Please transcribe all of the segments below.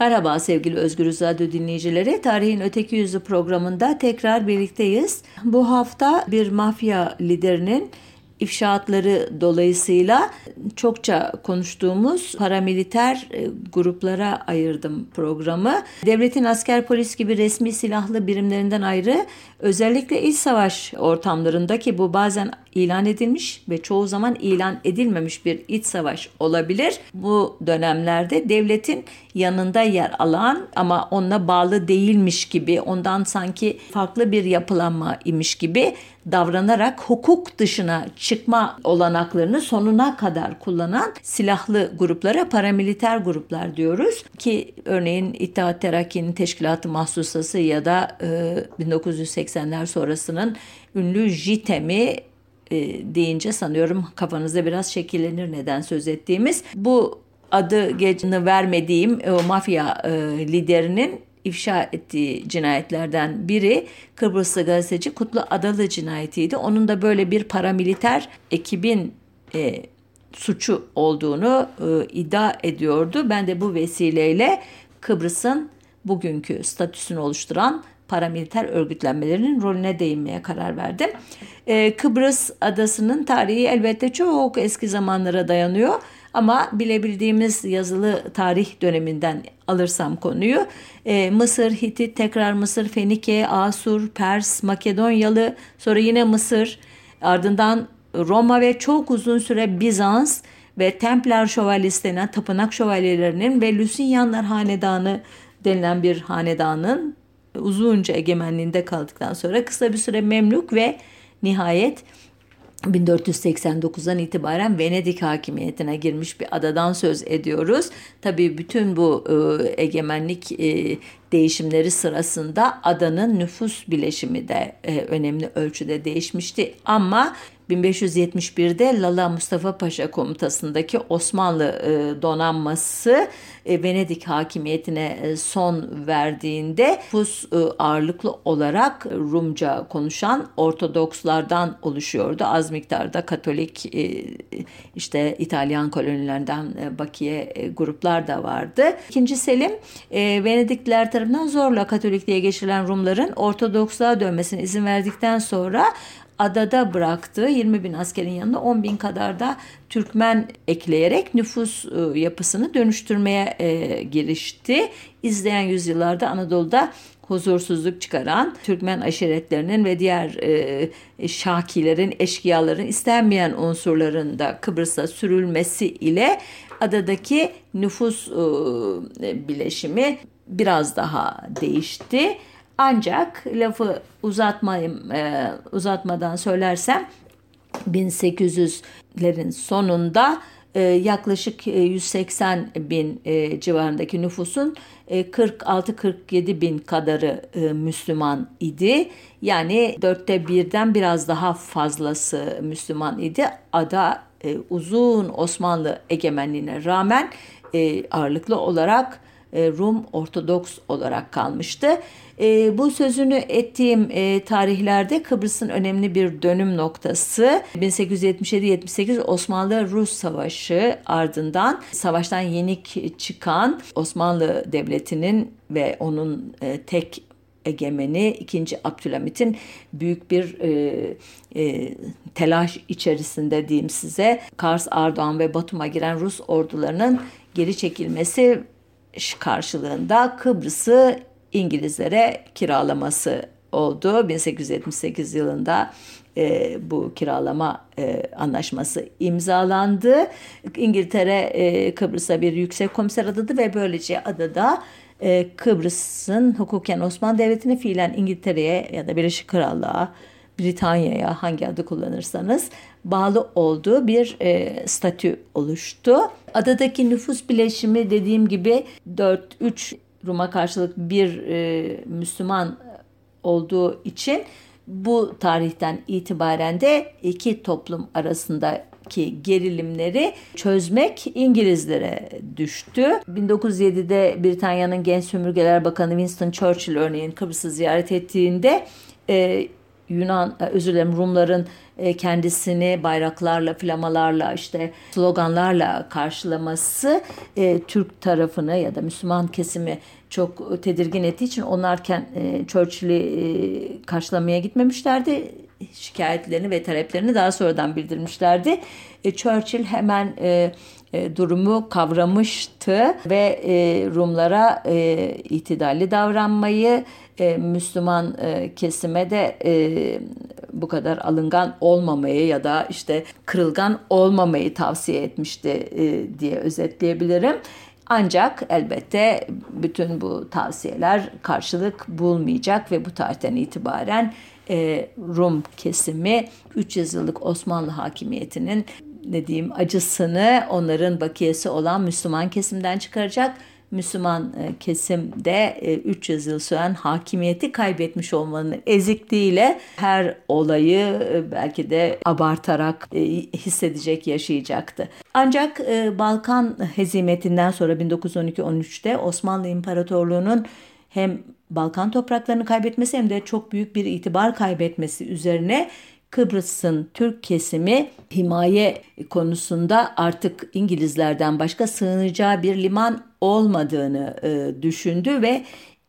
Merhaba sevgili Özgür Radyo dinleyicileri. Tarihin Öteki Yüzü programında tekrar birlikteyiz. Bu hafta bir mafya liderinin ifşaatları dolayısıyla çokça konuştuğumuz paramiliter e, gruplara ayırdım programı. Devletin asker polis gibi resmi silahlı birimlerinden ayrı özellikle iç savaş ortamlarındaki bu bazen ilan edilmiş ve çoğu zaman ilan edilmemiş bir iç savaş olabilir. Bu dönemlerde devletin yanında yer alan ama onunla bağlı değilmiş gibi, ondan sanki farklı bir yapılanma imiş gibi davranarak hukuk dışına çıkma olanaklarını sonuna kadar kullanan silahlı gruplara paramiliter gruplar diyoruz ki örneğin İttihat Terakki'nin teşkilatı mahsusası ya da e, 1980'ler sonrasının ünlü JITEM'i deyince sanıyorum kafanızda biraz şekillenir neden söz ettiğimiz. Bu adı geçini vermediğim o mafya e, liderinin ifşa ettiği cinayetlerden biri Kıbrıslı gazeteci Kutlu Adalı cinayetiydi. Onun da böyle bir paramiliter ekibin e, suçu olduğunu e, iddia ediyordu. Ben de bu vesileyle Kıbrıs'ın bugünkü statüsünü oluşturan paramiliter örgütlenmelerinin rolüne değinmeye karar verdim. Ee, Kıbrıs adasının tarihi elbette çok eski zamanlara dayanıyor. Ama bilebildiğimiz yazılı tarih döneminden alırsam konuyu e, Mısır, Hitit, tekrar Mısır, Fenike, Asur, Pers, Makedonyalı, sonra yine Mısır, ardından Roma ve çok uzun süre Bizans ve Templar şövalyesi denen tapınak şövalyelerinin ve Lusigyanlar hanedanı denilen bir hanedanın uzunca egemenliğinde kaldıktan sonra kısa bir süre Memluk ve nihayet 1489'dan itibaren Venedik hakimiyetine girmiş bir adadan söz ediyoruz. Tabii bütün bu e, egemenlik e, değişimleri sırasında adanın nüfus bileşimi de e, önemli ölçüde değişmişti. Ama 1571'de Lala Mustafa Paşa komutasındaki Osmanlı e, donanması e, Venedik hakimiyetine e, son verdiğinde nüfus ağırlıklı olarak Rumca konuşan Ortodokslardan oluşuyordu. Az miktarda Katolik işte İtalyan kolonilerinden bakiye gruplar da vardı. İkinci Selim Venedikliler tarafından zorla Katolikliğe geçirilen Rumların Ortodoksluğa dönmesine izin verdikten sonra adada bıraktığı 20 bin askerin yanında 10 bin kadar da Türkmen ekleyerek nüfus e, yapısını dönüştürmeye e, girişti. İzleyen yüzyıllarda Anadolu'da huzursuzluk çıkaran Türkmen aşiretlerinin ve diğer e, şakilerin, eşkıyaların istenmeyen unsurların da Kıbrıs'a sürülmesi ile adadaki nüfus e, bileşimi biraz daha değişti. Ancak lafı uzatmayayım, e, uzatmadan söylersem 1800'lerin sonunda e, yaklaşık 180 e, bin e, civarındaki nüfusun 46-47 bin kadarı Müslüman idi. Yani dörtte birden biraz daha fazlası Müslüman idi. Ada uzun Osmanlı egemenliğine rağmen ağırlıklı olarak Rum Ortodoks olarak kalmıştı. E, bu sözünü ettiğim e, tarihlerde Kıbrıs'ın önemli bir dönüm noktası 1877-78 Osmanlı-Rus Savaşı ardından savaştan yenik çıkan Osmanlı Devleti'nin ve onun e, tek egemeni 2. Abdülhamit'in büyük bir e, e, telaş içerisinde diyeyim size Kars, Ardoğan ve Batum'a giren Rus ordularının geri çekilmesi karşılığında Kıbrıs'ı İngilizlere kiralaması oldu. 1878 yılında e, bu kiralama e, anlaşması imzalandı. İngiltere e, Kıbrıs'a bir yüksek komiser adadı ve böylece adada e, Kıbrıs'ın hukuken Osmanlı Devleti'ne fiilen İngiltere'ye ya da Birleşik Krallığa Britanya'ya hangi adı kullanırsanız bağlı olduğu bir e, statü oluştu. Adadaki nüfus bileşimi dediğim gibi 4-3 Rum'a karşılık bir e, Müslüman olduğu için bu tarihten itibaren de iki toplum arasındaki gerilimleri çözmek İngilizlere düştü. 1907'de Britanya'nın Genç Sömürgeler Bakanı Winston Churchill örneğin Kıbrıs'ı ziyaret ettiğinde e, Yunan e, özür dilerim Rumların e, kendisini bayraklarla, flamalarla işte sloganlarla karşılaması e, Türk tarafını ya da Müslüman kesimi çok tedirgin ettiği için onlarken e, Churchill'i karşılamaya gitmemişlerdi. Şikayetlerini ve taleplerini daha sonradan bildirmişlerdi. Churchill hemen durumu kavramıştı ve Rumlara itidalli davranmayı, Müslüman kesime de bu kadar alıngan olmamayı ya da işte kırılgan olmamayı tavsiye etmişti e, diye özetleyebilirim. Ancak elbette bütün bu tavsiyeler karşılık bulmayacak ve bu tarihten itibaren e, Rum kesimi 300 yıllık Osmanlı hakimiyetinin ne diyeyim acısını onların bakiyesi olan Müslüman kesimden çıkaracak Müslüman e, kesimde 300 e, yıl süren hakimiyeti kaybetmiş olmanın ezikliğiyle her olayı e, belki de abartarak hissedecek, yaşayacaktı. Ancak Balkan hezimetinden sonra 1912-13'te Osmanlı İmparatorluğu'nun hem Balkan topraklarını kaybetmesi hem de çok büyük bir itibar kaybetmesi üzerine Kıbrıs'ın Türk kesimi himaye konusunda artık İngilizlerden başka sığınacağı bir liman olmadığını e, düşündü ve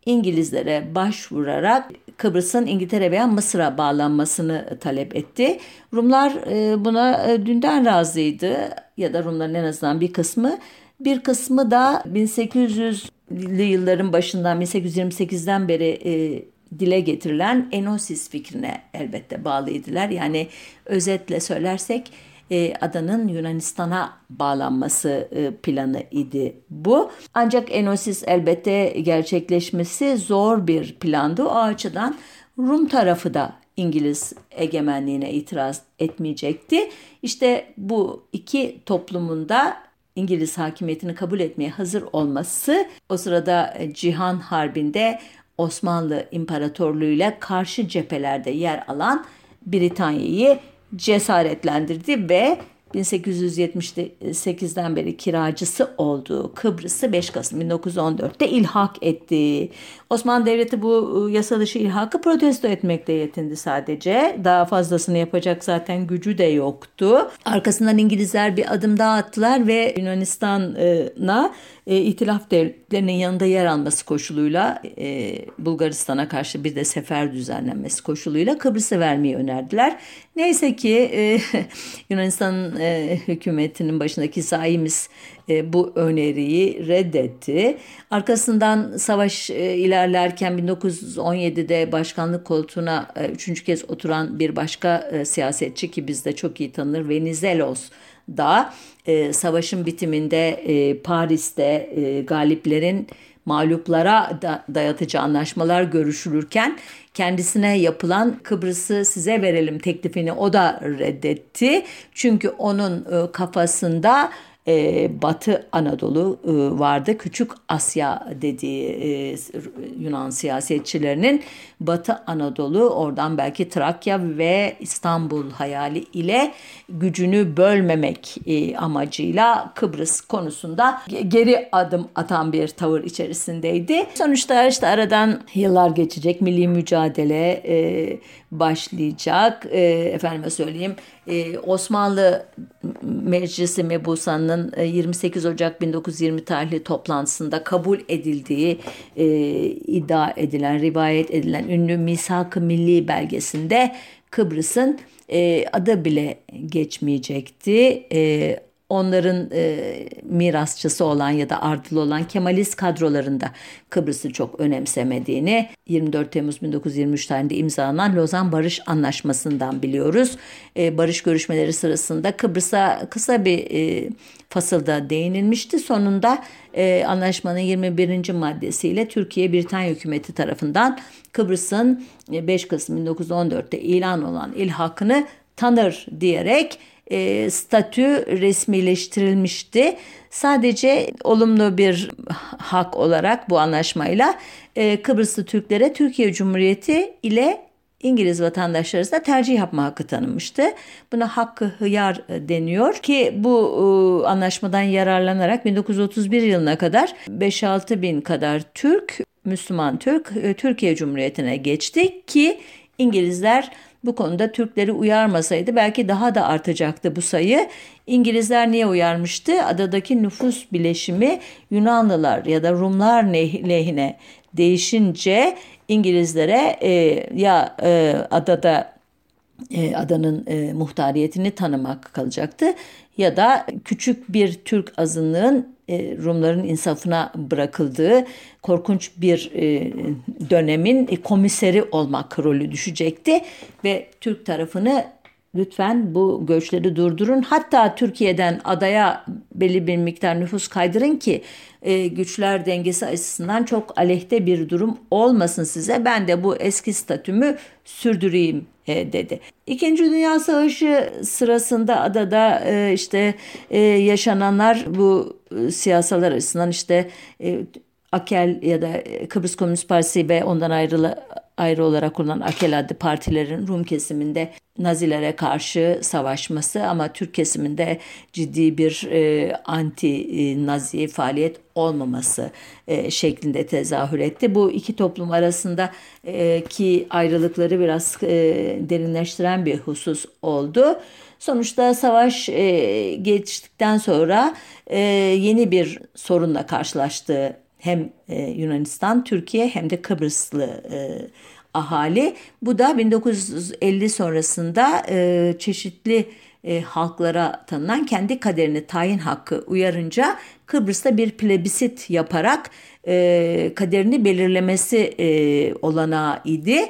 İngilizlere başvurarak Kıbrıs'ın İngiltere veya Mısır'a bağlanmasını talep etti. Rumlar e, buna e, dünden razıydı ya da Rumların en azından bir kısmı. Bir kısmı da 1800'lü yılların başından 1828'den beri e, dile getirilen enosis fikrine elbette bağlıydılar. Yani özetle söylersek e, adanın Yunanistan'a bağlanması e, planı idi bu. Ancak enosis elbette gerçekleşmesi zor bir plandı. O açıdan Rum tarafı da İngiliz egemenliğine itiraz etmeyecekti. İşte bu iki toplumun da İngiliz hakimiyetini kabul etmeye hazır olması o sırada Cihan Harbi'nde Osmanlı İmparatorluğu ile karşı cephelerde yer alan Britanya'yı cesaretlendirdi ve 1878'den beri kiracısı olduğu Kıbrıs'ı 5 Kasım 1914'te ilhak etti. Osmanlı Devleti bu ıı, yasa dışı ilhakı protesto etmekle yetindi sadece. Daha fazlasını yapacak zaten gücü de yoktu. Arkasından İngilizler bir adım daha attılar ve Yunanistan'a e, itilaf devletlerinin yanında yer alması koşuluyla e, Bulgaristan'a karşı bir de sefer düzenlenmesi koşuluyla Kıbrıs'ı vermeyi önerdiler. Neyse ki e, Yunanistan e, hükümetinin başındaki Saimiz e, bu öneriyi reddetti. Arkasından savaş e, ilerlerken 1917'de başkanlık koltuğuna e, üçüncü kez oturan bir başka e, siyasetçi ki bizde çok iyi tanınır Venizelos da e, savaşın bitiminde e, Paris'te e, galiplerin mağluplara da dayatıcı anlaşmalar görüşülürken kendisine yapılan Kıbrıs'ı size verelim teklifini o da reddetti. Çünkü onun e, kafasında e, Batı Anadolu e, vardı. Küçük Asya dediği e, Yunan siyasetçilerinin Batı Anadolu oradan belki Trakya ve İstanbul hayali ile gücünü bölmemek e, amacıyla Kıbrıs konusunda geri adım atan bir tavır içerisindeydi. Sonuçta işte aradan yıllar geçecek milli mücadele e, başlayacak. E, efendime söyleyeyim e, Osmanlı Meclisi Mebusa'nın 28 e, Ocak 1920 tarihli toplantısında kabul edildiği e, iddia edilen, rivayet edilen ünlü Misak-ı Milli belgesinde Kıbrıs'ın e, adı bile geçmeyecekti. Onların e, mirasçısı olan ya da ardılı olan Kemalist kadrolarında Kıbrıs'ı çok önemsemediğini 24 Temmuz 1923 tarihinde imzalanan Lozan Barış Anlaşması'ndan biliyoruz. E, barış görüşmeleri sırasında Kıbrıs'a kısa bir e, fasılda değinilmişti. Sonunda e, anlaşmanın 21. maddesiyle Türkiye Britanya hükümeti tarafından Kıbrıs'ın 5 Kasım 1914'te ilan olan ilhakını tanır diyerek e, statü resmileştirilmişti. Sadece olumlu bir hak olarak bu anlaşmayla e, Kıbrıslı Türklere Türkiye Cumhuriyeti ile İngiliz vatandaşları arasında tercih yapma hakkı tanınmıştı. Buna hakkı hıyar deniyor ki bu e, anlaşmadan yararlanarak 1931 yılına kadar 5-6 bin kadar Türk, Müslüman Türk e, Türkiye Cumhuriyeti'ne geçti ki İngilizler bu konuda Türkleri uyarmasaydı belki daha da artacaktı bu sayı. İngilizler niye uyarmıştı? Adadaki nüfus bileşimi Yunanlılar ya da Rumlar lehine değişince İngilizlere e, ya e, adada e, adanın e, muhtariyetini tanımak kalacaktı ya da küçük bir Türk azınlığın Rumların insafına bırakıldığı korkunç bir e, dönemin komiseri olmak rolü düşecekti ve Türk tarafını lütfen bu göçleri durdurun. Hatta Türkiye'den adaya belli bir miktar nüfus kaydırın ki e, güçler dengesi açısından çok aleyhte bir durum olmasın size. Ben de bu eski statümü sürdüreyim e, dedi. İkinci Dünya Savaşı sırasında adada e, işte e, yaşananlar bu e, siyasalar açısından işte e, Akel ya da Kıbrıs Komünist Partisi ve ondan ayrılı ayrı olarak kurulan Akel adlı partilerin Rum kesiminde Nazilere karşı savaşması ama Türk kesiminde ciddi bir e, anti-Nazi faaliyet olmaması e, şeklinde tezahür etti. Bu iki toplum arasında e, ki ayrılıkları biraz e, derinleştiren bir husus oldu. Sonuçta savaş e, geçtikten sonra e, yeni bir sorunla karşılaştı hem e, Yunanistan, Türkiye hem de Kıbrıslı e, ahali. Bu da 1950 sonrasında e, çeşitli halklara tanınan kendi kaderini tayin hakkı uyarınca Kıbrıs'ta bir plebisit yaparak kaderini belirlemesi e, olanağı idi.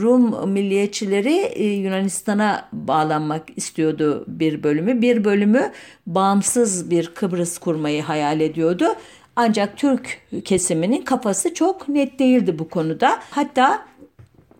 Rum milliyetçileri Yunanistan'a bağlanmak istiyordu bir bölümü. Bir bölümü bağımsız bir Kıbrıs kurmayı hayal ediyordu. Ancak Türk kesiminin kafası çok net değildi bu konuda. Hatta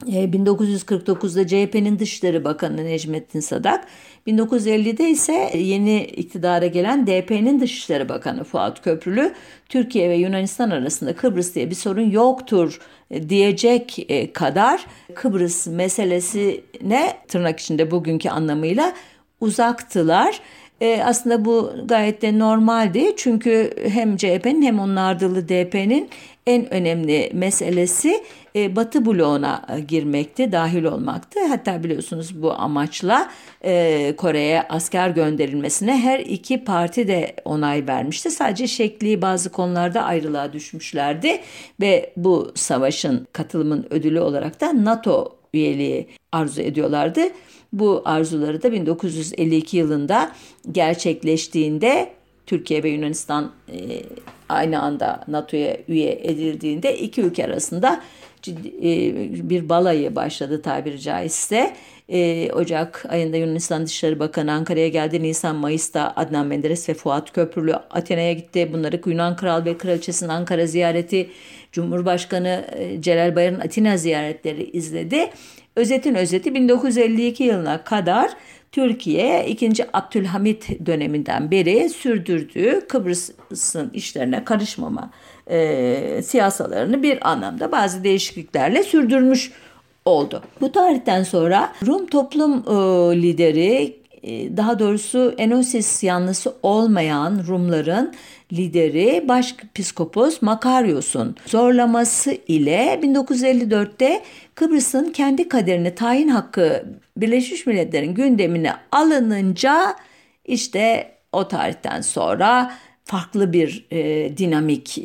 1949'da e, CHP'nin Dışişleri Bakanı Necmettin Sadak, 1950'de ise yeni iktidara gelen DP'nin Dışişleri Bakanı Fuat Köprülü, Türkiye ve Yunanistan arasında Kıbrıs diye bir sorun yoktur e, diyecek e, kadar Kıbrıs meselesine tırnak içinde bugünkü anlamıyla uzaktılar. E, aslında bu gayet de normaldi. Çünkü hem CHP'nin hem onun ardıllı DP'nin en önemli meselesi e, Batı bloğuna e, girmekti, dahil olmaktı. Hatta biliyorsunuz bu amaçla e, Kore'ye asker gönderilmesine her iki parti de onay vermişti. Sadece şekli bazı konularda ayrılığa düşmüşlerdi ve bu savaşın katılımın ödülü olarak da NATO üyeliği arzu ediyorlardı. Bu arzuları da 1952 yılında gerçekleştiğinde Türkiye ve Yunanistan e, aynı anda NATO'ya üye edildiğinde iki ülke arasında ciddi, e, bir balayı başladı tabiri caizse. E, Ocak ayında Yunanistan Dışişleri Bakanı Ankara'ya geldi. Nisan Mayıs'ta Adnan Menderes ve Fuat Köprülü Atina'ya gitti. Bunları Yunan Kral ve Kraliçesi'nin Ankara ziyareti, Cumhurbaşkanı Celal Bayar'ın Atina ziyaretleri izledi. Özetin özeti 1952 yılına kadar Türkiye 2. Abdülhamit döneminden beri sürdürdüğü Kıbrıs'ın işlerine karışmama e, siyasalarını bir anlamda bazı değişikliklerle sürdürmüş oldu. Bu tarihten sonra Rum toplum e, lideri e, daha doğrusu Enosis yanlısı olmayan Rumların lideri Başpiskopos Makaryos'un zorlaması ile 1954'te Kıbrıs'ın kendi kaderini tayin hakkı Birleşmiş Milletler'in gündemine alınınca işte o tarihten sonra farklı bir e, dinamik e,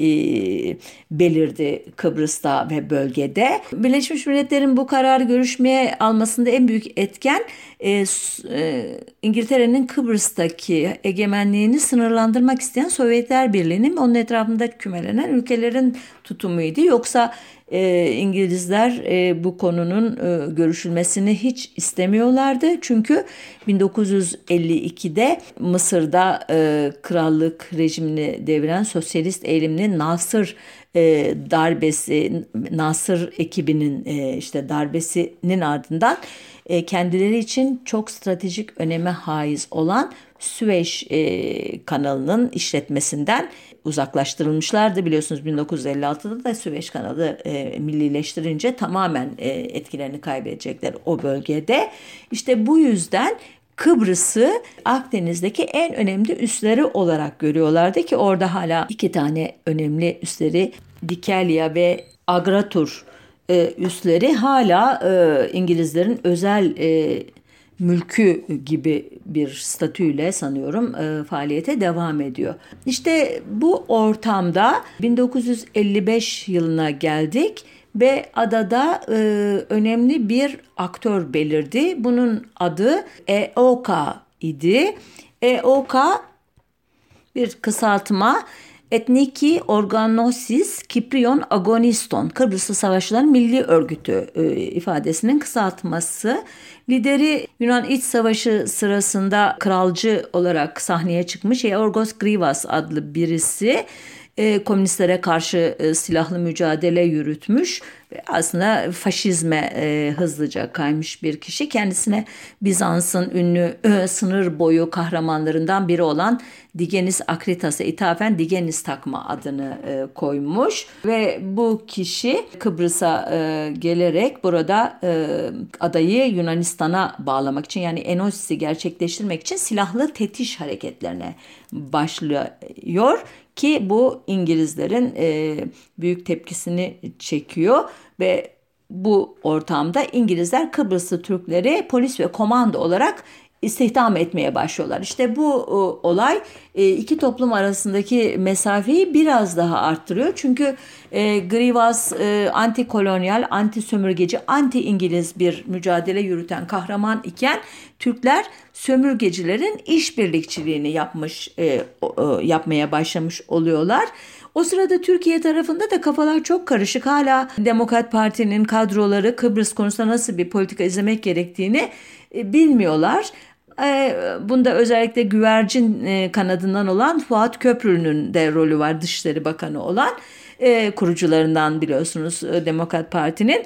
belirdi Kıbrıs'ta ve bölgede. Birleşmiş Milletler'in bu kararı görüşmeye almasında en büyük etken e, e, İngiltere'nin Kıbrıs'taki egemenliğini sınırlandırmak isteyen Sovyetler Birliği'nin onun etrafında kümelenen ülkelerin tutumuydu. Yoksa e, İngilizler e, bu konunun e, görüşülmesini hiç istemiyorlardı. Çünkü 1952'de Mısır'da e, krallık rejimini deviren sosyalist eğilimli Nasır e, darbesi, Nasır ekibinin e, işte darbesinin ardından e, kendileri için çok stratejik öneme haiz olan Süveyş e, kanalının işletmesinden uzaklaştırılmışlardı. Biliyorsunuz 1956'da da Süveyş kanalı e, millileştirince tamamen e, etkilerini kaybedecekler o bölgede. İşte bu yüzden Kıbrıs'ı Akdeniz'deki en önemli üsleri olarak görüyorlardı ki orada hala iki tane önemli üsleri Dikelya ve Agratur e, üsleri hala e, İngilizlerin özel e, mülkü gibi bir statüyle sanıyorum e, faaliyete devam ediyor. İşte bu ortamda 1955 yılına geldik ve adada e, önemli bir aktör belirdi. Bunun adı EOKA idi. EOKA bir kısaltma Etniki Organosis Kiprion Agoniston Kıbrıslı Savaşçıların Milli Örgütü e, ifadesinin kısaltması. Lideri Yunan İç Savaşı sırasında kralcı olarak sahneye çıkmış Eorgos Grivas adlı birisi e, komünistlere karşı e, silahlı mücadele yürütmüş ve aslında faşizme e, hızlıca kaymış bir kişi. Kendisine Bizans'ın ünlü sınır boyu kahramanlarından biri olan Digenis Akritas'a ithafen Digenis takma adını koymuş ve bu kişi Kıbrıs'a gelerek burada adayı Yunanistan'a bağlamak için yani Enosis'i gerçekleştirmek için silahlı tetiş hareketlerine başlıyor ki bu İngilizlerin e, büyük tepkisini çekiyor ve bu ortamda İngilizler Kıbrıslı Türkleri polis ve komando olarak istihdam etmeye başlıyorlar. İşte bu e, olay e, iki toplum arasındaki mesafeyi biraz daha arttırıyor. Çünkü e, Grivas e, anti kolonyal, anti sömürgeci, anti İngiliz bir mücadele yürüten kahraman iken Türkler sömürgecilerin işbirlikçiliğini yapmış e, e, yapmaya başlamış oluyorlar. O sırada Türkiye tarafında da kafalar çok karışık. Hala Demokrat Parti'nin kadroları Kıbrıs konusunda nasıl bir politika izlemek gerektiğini bilmiyorlar. E, bunda özellikle güvercin e, kanadından olan Fuat Köprülü'nün de rolü var Dışişleri Bakanı olan kurucularından biliyorsunuz Demokrat Parti'nin.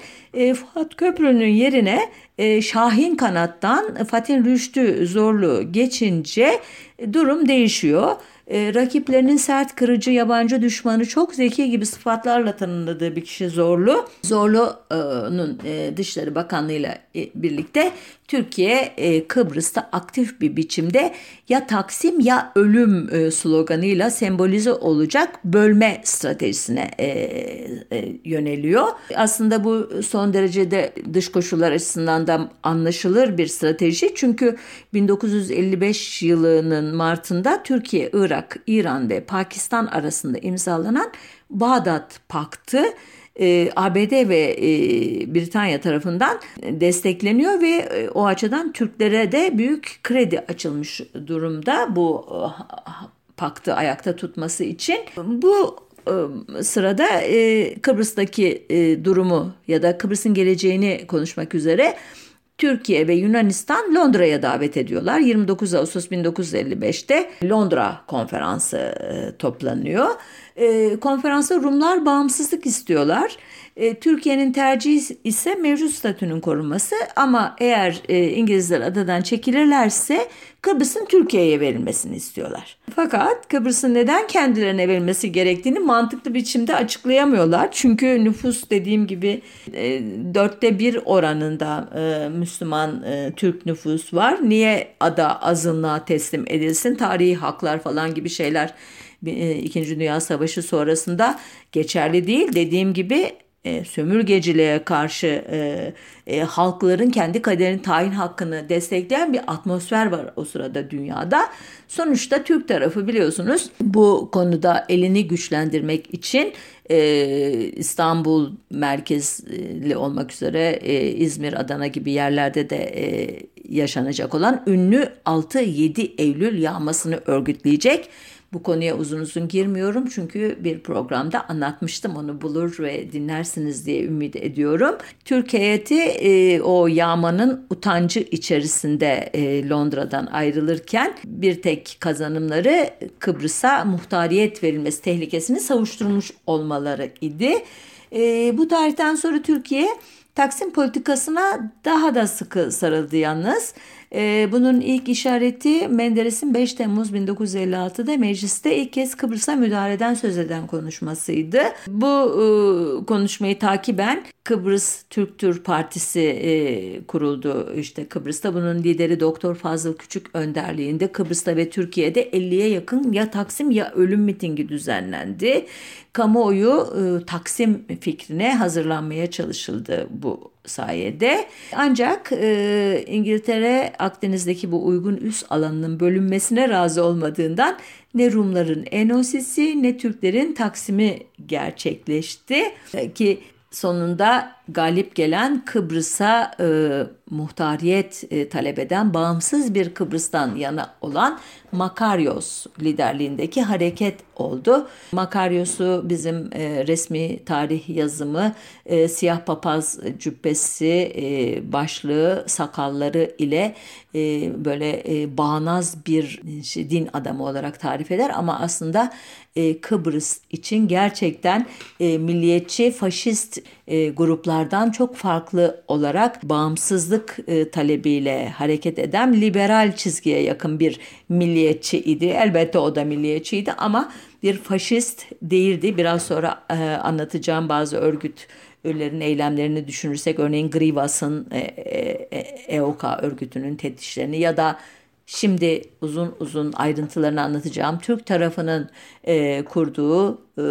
Fuat Köprülü'nün yerine Şahin kanattan Fatih Rüştü Zorlu geçince durum değişiyor e, rakiplerinin sert, kırıcı, yabancı düşmanı çok zeki gibi sıfatlarla tanımladığı bir kişi Zorlu. Zorlu'nun e, Dışişleri Bakanlığı ile birlikte Türkiye e, Kıbrıs'ta aktif bir biçimde ya Taksim ya ölüm e, sloganıyla sembolize olacak bölme stratejisine e, yöneliyor. Aslında bu son derecede dış koşullar açısından da anlaşılır bir strateji. Çünkü 1955 yılının Mart'ında Türkiye, Irak, İran ve Pakistan arasında imzalanan Bağdat Paktı e, ABD ve e, Britanya tarafından destekleniyor ve e, o açıdan Türklere de büyük kredi açılmış durumda bu e, paktı ayakta tutması için. Bu e, sırada e, Kıbrıs'taki e, durumu ya da Kıbrıs'ın geleceğini konuşmak üzere Türkiye ve Yunanistan Londra'ya davet ediyorlar. 29 Ağustos 1955'te Londra konferansı toplanıyor. E, konferansta Rumlar bağımsızlık istiyorlar. E, Türkiye'nin tercihi ise mevcut statünün korunması ama eğer e, İngilizler adadan çekilirlerse Kıbrıs'ın Türkiye'ye verilmesini istiyorlar. Fakat Kıbrıs'ın neden kendilerine verilmesi gerektiğini mantıklı biçimde açıklayamıyorlar. Çünkü nüfus dediğim gibi e, dörtte bir oranında e, Müslüman e, Türk nüfus var. Niye ada azınlığa teslim edilsin? Tarihi haklar falan gibi şeyler İkinci Dünya Savaşı sonrasında geçerli değil. Dediğim gibi e, sömürgeciliğe karşı e, e, halkların kendi kaderini tayin hakkını destekleyen bir atmosfer var o sırada dünyada. Sonuçta Türk tarafı biliyorsunuz bu konuda elini güçlendirmek için e, İstanbul merkezli olmak üzere e, İzmir, Adana gibi yerlerde de e, yaşanacak olan ünlü 6-7 Eylül yağmasını örgütleyecek bu konuya uzun uzun girmiyorum çünkü bir programda anlatmıştım onu bulur ve dinlersiniz diye ümit ediyorum. Türk e, o yağmanın utancı içerisinde e, Londra'dan ayrılırken bir tek kazanımları Kıbrıs'a muhtariyet verilmesi tehlikesini savuşturmuş olmaları idi. E, bu tarihten sonra Türkiye Taksim politikasına daha da sıkı sarıldı yalnız. E, bunun ilk işareti Menderes'in 5 Temmuz 1956'da mecliste ilk kez Kıbrıs'a müdahaleden söz eden konuşmasıydı. Bu e, konuşmayı takiben Kıbrıs Türk Tür Partisi e, kuruldu işte Kıbrıs'ta. Bunun lideri Doktor Fazıl Küçük önderliğinde Kıbrıs'ta ve Türkiye'de 50'ye yakın ya Taksim ya ölüm mitingi düzenlendi. kamuoyu e, Taksim fikrine hazırlanmaya çalışıldı bu sayede. Ancak e, İngiltere Akdeniz'deki bu uygun üs alanının bölünmesine razı olmadığından ne Rumların Enosisi ne Türklerin Taksim'i gerçekleşti ki sonunda galip gelen Kıbrıs'a e, muhtariyet e, talep eden bağımsız bir Kıbrıs'tan yana olan Makaryos liderliğindeki hareket oldu. Makaryos'u bizim e, resmi tarih yazımı e, siyah papaz cübbesi, e, başlığı, sakalları ile e, böyle e, bağnaz bir şey, din adamı olarak tarif eder ama aslında e, Kıbrıs için gerçekten e, milliyetçi, faşist e, gruplardan çok farklı olarak bağımsızlık e, talebiyle hareket eden liberal çizgiye yakın bir milliyetçi idi. Elbette o da milliyetçiydi ama bir faşist değildi. Biraz sonra e, anlatacağım bazı örgüt örgütlerin eylemlerini düşünürsek örneğin Grivas'ın e, e, EOKA örgütünün teftişlerini ya da Şimdi uzun uzun ayrıntılarını anlatacağım. Türk tarafının e, kurduğu e,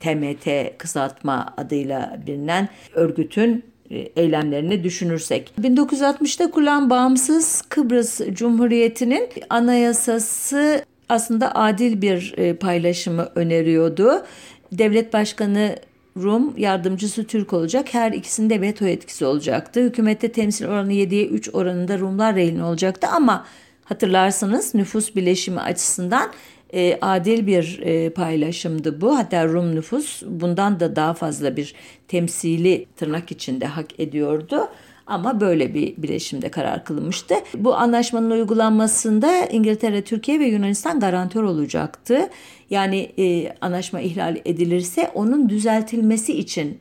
TMT kısaltma adıyla bilinen örgütün e, eylemlerini düşünürsek. 1960'ta kurulan bağımsız Kıbrıs Cumhuriyeti'nin anayasası aslında adil bir e, paylaşımı öneriyordu. Devlet Başkanı Rum, yardımcısı Türk olacak. Her ikisinde veto etkisi olacaktı. Hükümette temsil oranı 7'ye 3 oranında Rumlar rehin olacaktı ama hatırlarsınız nüfus bileşimi açısından e, adil bir e, paylaşımdı bu. Hatta Rum nüfus bundan da daha fazla bir temsili tırnak içinde hak ediyordu. Ama böyle bir bileşimde karar kılınmıştı. Bu anlaşmanın uygulanmasında İngiltere, Türkiye ve Yunanistan garantör olacaktı. Yani e, anlaşma ihlal edilirse onun düzeltilmesi için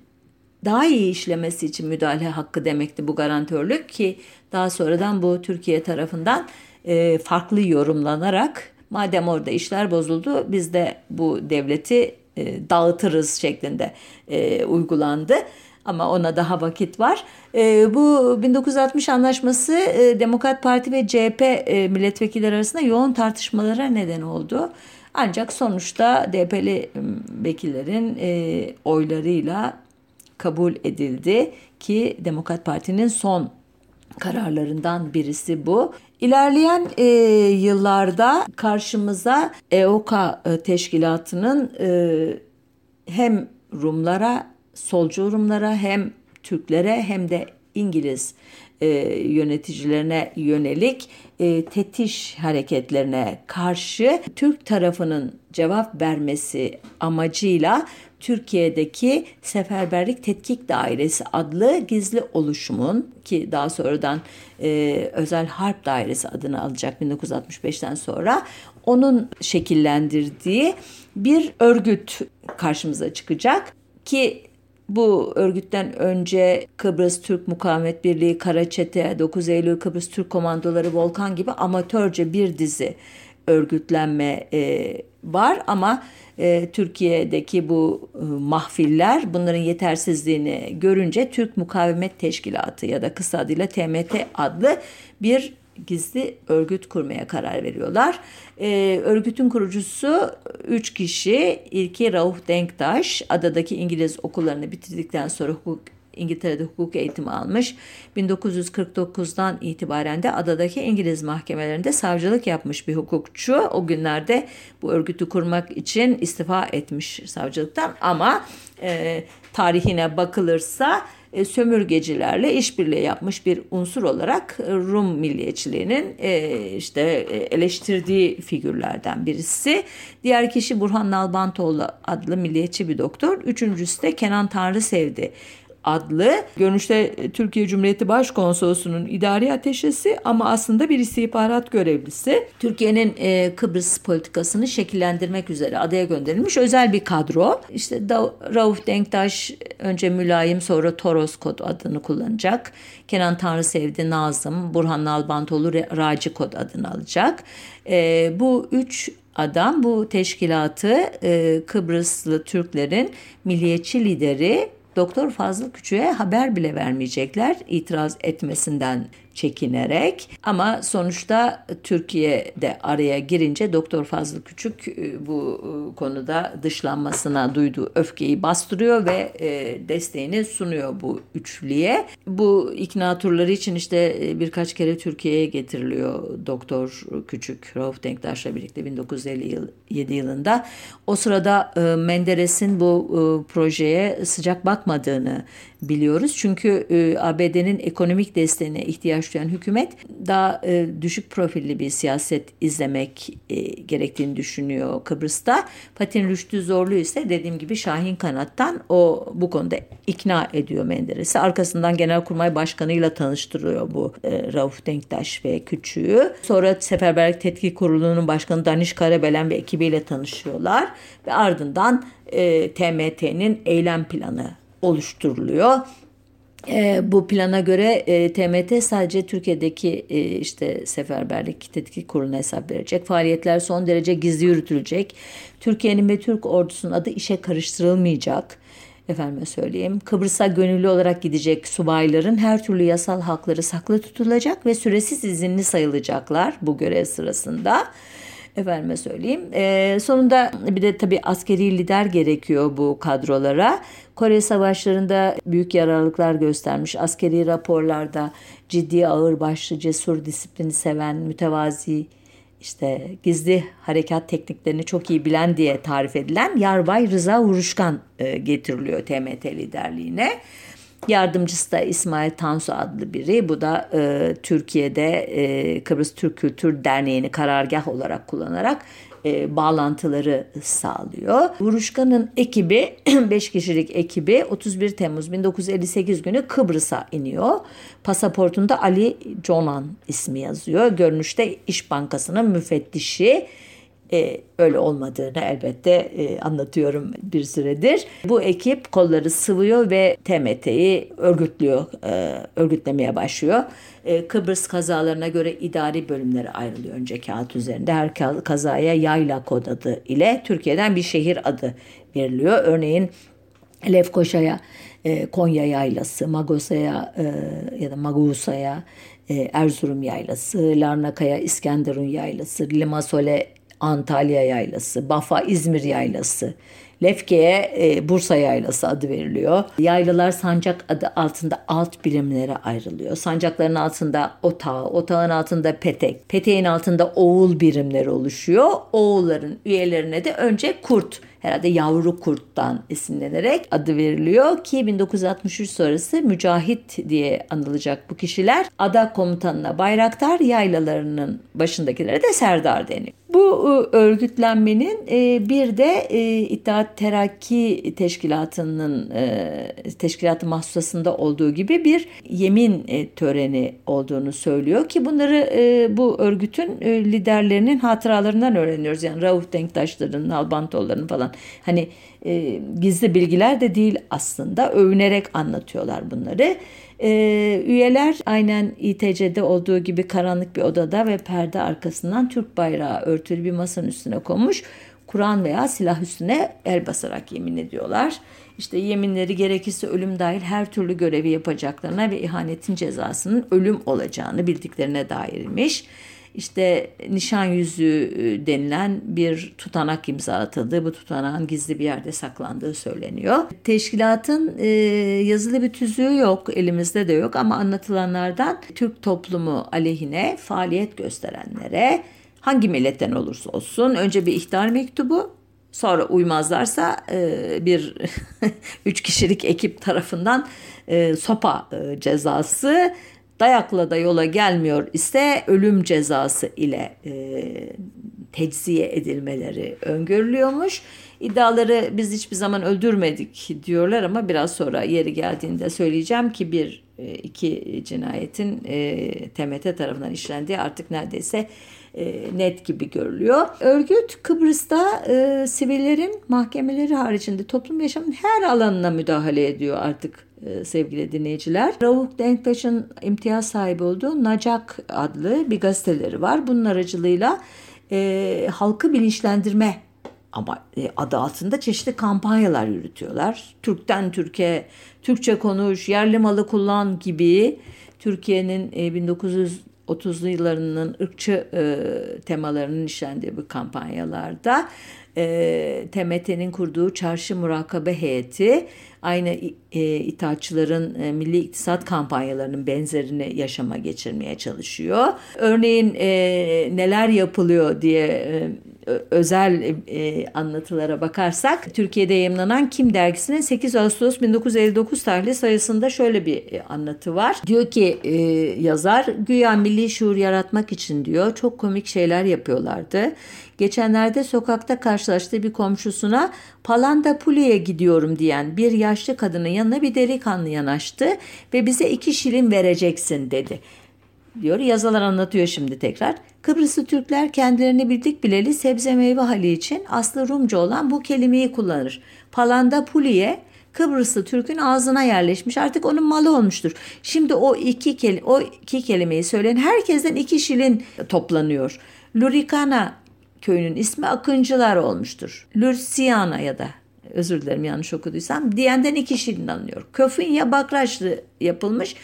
daha iyi işlemesi için müdahale hakkı demekti bu garantörlük ki daha sonradan bu Türkiye tarafından e, farklı yorumlanarak madem orada işler bozuldu biz de bu devleti e, dağıtırız şeklinde e, uygulandı ama ona daha vakit var. E, bu 1960 anlaşması e, Demokrat Parti ve CHP e, milletvekilleri arasında yoğun tartışmalara neden oldu. Ancak sonuçta DP'li vekillerin e, oylarıyla kabul edildi ki Demokrat Parti'nin son kararlarından birisi bu. İlerleyen e, yıllarda karşımıza EOKA e, teşkilatının e, hem Rumlara solcu Rumlara hem Türklere hem de İngiliz e, yöneticilerine yönelik e, tetiş hareketlerine karşı Türk tarafının cevap vermesi amacıyla Türkiye'deki Seferberlik Tetkik Dairesi adlı gizli oluşumun ki daha sonradan e, Özel Harp Dairesi adını alacak 1965'ten sonra onun şekillendirdiği bir örgüt karşımıza çıkacak ki bu örgütten önce Kıbrıs Türk Mukavemet Birliği, Karaçete, 9 Eylül Kıbrıs Türk Komandoları, Volkan gibi amatörce bir dizi örgütlenme e, var. Ama e, Türkiye'deki bu e, mahfiller bunların yetersizliğini görünce Türk Mukavemet Teşkilatı ya da kısa adıyla TMT adlı bir gizli örgüt kurmaya karar veriyorlar. E, örgütün kurucusu üç kişi. İlki Rauf Denktaş, adadaki İngiliz okullarını bitirdikten sonra hukuk İngiltere'de hukuk eğitimi almış. 1949'dan itibaren de adadaki İngiliz mahkemelerinde savcılık yapmış bir hukukçu. O günlerde bu örgütü kurmak için istifa etmiş savcılıktan ama e, tarihine bakılırsa e, sömürgecilerle işbirliği yapmış bir unsur olarak Rum milliyetçiliğinin e, işte e, eleştirdiği figürlerden birisi. Diğer kişi Burhan Nalbantoğlu adlı milliyetçi bir doktor. Üçüncüsü de Kenan Tanrı Sevdi adlı görünüşte Türkiye Cumhuriyeti Başkonsolosu'nun idari ateşesi ama aslında bir istihbarat görevlisi. Türkiye'nin e, Kıbrıs politikasını şekillendirmek üzere adaya gönderilmiş özel bir kadro. İşte da, Rauf Denktaş önce Mülayim sonra Toros kod adını kullanacak. Kenan Tanrısevdi Nazım, Burhan Nalbantoğlu Raci kod adını alacak. E, bu üç adam bu teşkilatı e, Kıbrıslı Türklerin milliyetçi lideri Doktor Fazıl Küçük'e haber bile vermeyecekler itiraz etmesinden çekinerek ama sonuçta Türkiye de araya girince Doktor Fazıl Küçük e, bu e, konuda dışlanmasına duyduğu öfkeyi bastırıyor ve e, desteğini sunuyor bu üçlüye. Bu ikna turları için işte birkaç kere Türkiye'ye getiriliyor Doktor Küçük Rauf Denktaş'la birlikte 1957 yılında. O sırada Menderes'in bu projeye sıcak bakmadığını biliyoruz. Çünkü ABD'nin ekonomik desteğine ihtiyaç duyan hükümet daha e, düşük profilli bir siyaset izlemek e, gerektiğini düşünüyor Kıbrıs'ta. Patin Rüştü Zorlu ise dediğim gibi Şahin Kanat'tan o bu konuda ikna ediyor Menderes'i. Arkasından Genelkurmay Başkanı'yla tanıştırıyor bu e, Rauf Denktaş ve Küçüğü. Sonra Seferberlik Tetkik Kurulu'nun başkanı Daniş Karabelen ve ekibiyle tanışıyorlar ve ardından e, TMT'nin eylem planı oluşturuluyor. E, bu plana göre e, TMT sadece Türkiye'deki e, işte seferberlik tetkik kuruluna hesap verecek. Faaliyetler son derece gizli yürütülecek. Türkiye'nin ve Türk ordusunun adı işe karıştırılmayacak. Efendime söyleyeyim. Kıbrıs'a gönüllü olarak gidecek subayların her türlü yasal hakları saklı tutulacak ve süresiz izinli sayılacaklar bu görev sırasında efendime söyleyeyim. E, sonunda bir de tabii askeri lider gerekiyor bu kadrolara. Kore Savaşları'nda büyük yararlıklar göstermiş. Askeri raporlarda ciddi, ağır başlı, cesur, disiplini seven, mütevazi, işte gizli harekat tekniklerini çok iyi bilen diye tarif edilen Yarbay Rıza Uruşkan e, getiriliyor TMT liderliğine. Yardımcısı da İsmail Tansu adlı biri. Bu da e, Türkiye'de e, Kıbrıs Türk Kültür Derneği'ni karargah olarak kullanarak e, bağlantıları sağlıyor. Vuruşkan'ın ekibi 5 kişilik ekibi 31 Temmuz 1958 günü Kıbrıs'a iniyor. Pasaportunda Ali Conan ismi yazıyor. Görünüşte İş Bankası'nın müfettişi e, öyle olmadığını elbette e, anlatıyorum bir süredir. Bu ekip kolları sıvıyor ve TMT'yi örgütlüyor, e, örgütlemeye başlıyor. E, Kıbrıs kazalarına göre idari bölümlere ayrılıyor önce kağıt üzerinde. Her kazaya yayla kod adı ile Türkiye'den bir şehir adı veriliyor. Örneğin Lefkoşa'ya e, Konya Yaylası, Magosa'ya e, ya da Magusa'ya e, Erzurum Yaylası, Larnaka'ya İskenderun Yaylası, Limasole Antalya Yaylası, Bafa İzmir Yaylası, Lefke'ye e, Bursa Yaylası adı veriliyor. Yaylalar sancak adı altında alt birimlere ayrılıyor. Sancakların altında otağı, otağın altında petek, peteğin altında oğul birimleri oluşuyor. Oğulların üyelerine de önce kurt herhalde yavru kurttan esinlenerek adı veriliyor ki 1963 sonrası mücahit diye anılacak bu kişiler ada komutanına bayraktar yaylalarının başındakilere de serdar deniyor. Bu e, örgütlenmenin e, bir de e, İttihat Terakki Teşkilatı'nın teşkilatı mahsusasında olduğu gibi bir yemin töreni olduğunu söylüyor ki bunları bu örgütün liderlerinin hatıralarından öğreniyoruz. Yani Rauf Denktaşların, Nalbantoğulların falan hani gizli bilgiler de değil aslında övünerek anlatıyorlar bunları. Ee, üyeler aynen İTC'de olduğu gibi karanlık bir odada ve perde arkasından Türk bayrağı örtülü bir masanın üstüne konmuş. Kur'an veya silah üstüne el basarak yemin ediyorlar. İşte yeminleri gerekirse ölüm dahil her türlü görevi yapacaklarına ve ihanetin cezasının ölüm olacağını bildiklerine dairmiş işte nişan yüzü e, denilen bir tutanak imza atıldı. Bu tutanağın gizli bir yerde saklandığı söyleniyor. Teşkilatın e, yazılı bir tüzüğü yok, elimizde de yok ama anlatılanlardan Türk toplumu aleyhine faaliyet gösterenlere hangi milletten olursa olsun önce bir ihtar mektubu sonra uymazlarsa e, bir üç kişilik ekip tarafından e, sopa cezası dayakla da yola gelmiyor ise ölüm cezası ile e, tecziye edilmeleri öngörülüyormuş. İddiaları biz hiçbir zaman öldürmedik diyorlar ama biraz sonra yeri geldiğinde söyleyeceğim ki bir e, iki cinayetin e, TMT tarafından işlendiği artık neredeyse net gibi görülüyor. Örgüt Kıbrıs'ta e, sivillerin mahkemeleri haricinde toplum yaşamının her alanına müdahale ediyor artık e, sevgili dinleyiciler. Rauf Denktaş'ın imtiyaz sahibi olduğu Nacak adlı bir gazeteleri var. Bunun aracılığıyla e, halkı bilinçlendirme ama e, adı altında çeşitli kampanyalar yürütüyorlar. Türk'ten Türkiye, Türkçe konuş, yerli malı kullan gibi Türkiye'nin 1930'lu yıllarının ırkçı temalarının işlendiği bu kampanyalarda e, TMT'nin kurduğu çarşı murakabe heyeti aynı e, ithal e, milli iktisat kampanyalarının benzerini yaşama geçirmeye çalışıyor. Örneğin e, neler yapılıyor diye e, özel e, anlatılara bakarsak Türkiye'de yayınlanan Kim dergisinin 8 Ağustos 1959 tarihli sayısında şöyle bir e, anlatı var. Diyor ki e, yazar güya milli şuur yaratmak için diyor çok komik şeyler yapıyorlardı. Geçenlerde sokakta karşılaştığı bir komşusuna Palanda Puli'ye gidiyorum diyen bir yaşlı kadının yanına bir delikanlı yanaştı ve bize iki şilin vereceksin dedi diyor. Yazılar anlatıyor şimdi tekrar. Kıbrıslı Türkler kendilerini bildik bileli sebze meyve hali için aslı Rumca olan bu kelimeyi kullanır. Palanda puliye Kıbrıslı Türk'ün ağzına yerleşmiş. Artık onun malı olmuştur. Şimdi o iki, kelime, o iki kelimeyi söyleyen herkesten iki şilin toplanıyor. Lurikana köyünün ismi Akıncılar olmuştur. Lursiana ya da özür dilerim yanlış okuduysam diyenden iki şilin alınıyor. Köfünya bakraçlı yapılmış.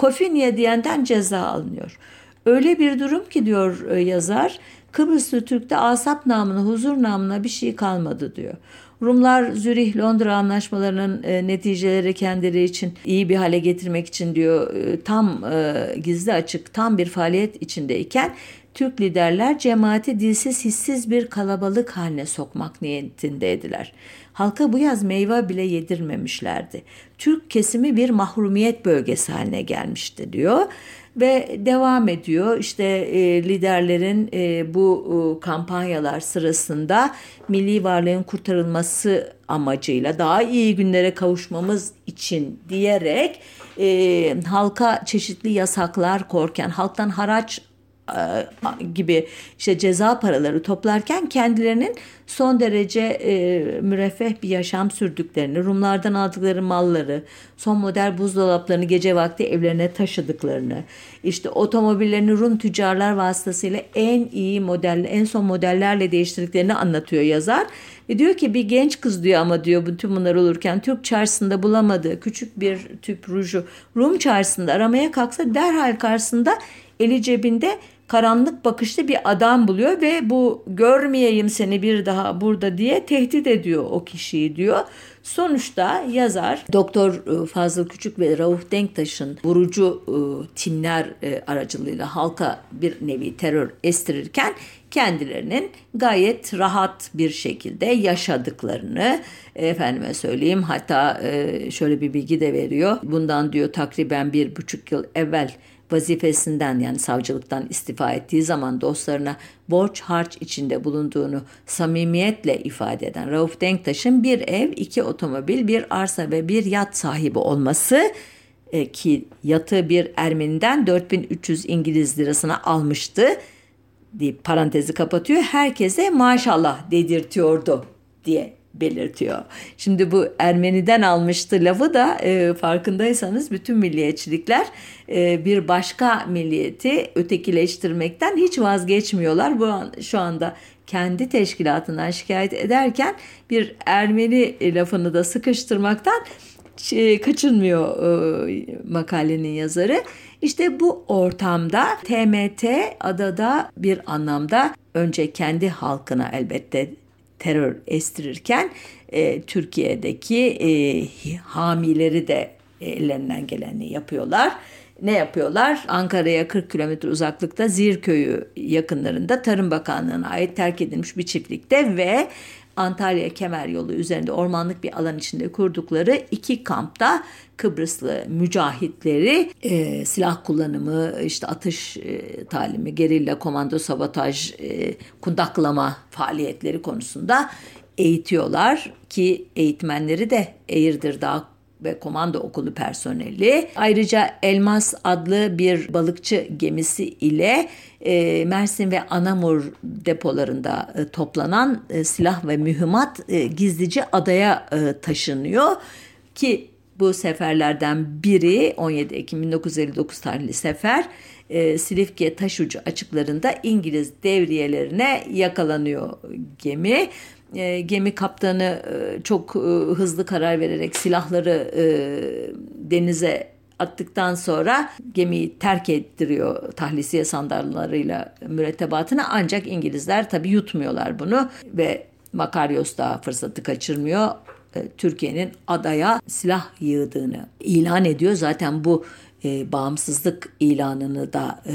Kofinya diyenden ceza alınıyor. Öyle bir durum ki diyor e, yazar Kıbrıslı Türk'te asap namına huzur namına bir şey kalmadı diyor. Rumlar Zürih Londra anlaşmalarının e, neticeleri kendileri için iyi bir hale getirmek için diyor e, tam e, gizli açık tam bir faaliyet içindeyken Türk liderler cemaati dilsiz hissiz bir kalabalık haline sokmak niyetindeydiler. Halka bu yaz meyve bile yedirmemişlerdi. Türk kesimi bir mahrumiyet bölgesi haline gelmişti diyor ve devam ediyor. İşte e, liderlerin e, bu e, kampanyalar sırasında milli varlığın kurtarılması amacıyla daha iyi günlere kavuşmamız için diyerek e, halka çeşitli yasaklar korken halktan haraç gibi işte ceza paraları toplarken kendilerinin son derece e, müreffeh bir yaşam sürdüklerini, Rumlardan aldıkları malları, son model buzdolaplarını gece vakti evlerine taşıdıklarını, işte otomobillerini Rum tüccarlar vasıtasıyla en iyi model, en son modellerle değiştirdiklerini anlatıyor yazar. Ve diyor ki bir genç kız diyor ama diyor bütün bunlar olurken Türk çarşısında bulamadığı küçük bir tüp ruju Rum çarşısında aramaya kalksa derhal karşısında eli cebinde karanlık bakışlı bir adam buluyor ve bu görmeyeyim seni bir daha burada diye tehdit ediyor o kişiyi diyor. Sonuçta yazar Doktor e, Fazıl Küçük ve Rauf Denktaş'ın vurucu e, timler e, aracılığıyla halka bir nevi terör estirirken kendilerinin gayet rahat bir şekilde yaşadıklarını efendime söyleyeyim hatta şöyle bir bilgi de veriyor. Bundan diyor takriben bir buçuk yıl evvel vazifesinden yani savcılıktan istifa ettiği zaman dostlarına borç harç içinde bulunduğunu samimiyetle ifade eden Rauf Denktaş'ın bir ev, iki otomobil, bir arsa ve bir yat sahibi olması e, ki yatı bir Ermeniden 4300 İngiliz lirasına almıştı deyip parantezi kapatıyor. Herkese maşallah dedirtiyordu diye belirtiyor. Şimdi bu Ermeni'den almıştı lafı da e, farkındaysanız bütün milliyetçilikler e, bir başka milliyeti ötekileştirmekten hiç vazgeçmiyorlar. Bu an, şu anda kendi teşkilatından şikayet ederken bir Ermeni lafını da sıkıştırmaktan e, kaçınmıyor e, makalenin yazarı. İşte bu ortamda TMT adada bir anlamda önce kendi halkına elbette terör estirirken e, Türkiye'deki e, hamileri de ellerinden geleni yapıyorlar. Ne yapıyorlar? Ankara'ya 40 kilometre uzaklıkta Zirköy'ü yakınlarında Tarım Bakanlığı'na ait terk edilmiş bir çiftlikte ve Antalya Kemer yolu üzerinde ormanlık bir alan içinde kurdukları iki kampta Kıbrıslı mücahitleri e, silah kullanımı, işte atış e, talimi, gerilla, komando, sabotaj, e, kundaklama faaliyetleri konusunda eğitiyorlar ki eğitmenleri de Eğirdir Dağ ve komando okulu personeli. Ayrıca Elmas adlı bir balıkçı gemisi ile e, Mersin ve Anamur depolarında e, toplanan e, silah ve mühimmat e, gizlice adaya e, taşınıyor ki bu seferlerden biri 17 Ekim 1959 tarihli sefer e, Silifke Taşucu açıklarında İngiliz devriyelerine yakalanıyor gemi. E, gemi kaptanı e, çok e, hızlı karar vererek silahları e, denize attıktan sonra gemiyi terk ettiriyor tahlisiye sandallarıyla mürettebatını ancak İngilizler tabi yutmuyorlar bunu ve Makaryos da fırsatı kaçırmıyor. E, Türkiye'nin adaya silah yığdığını ilan ediyor. Zaten bu e, bağımsızlık ilanını da e,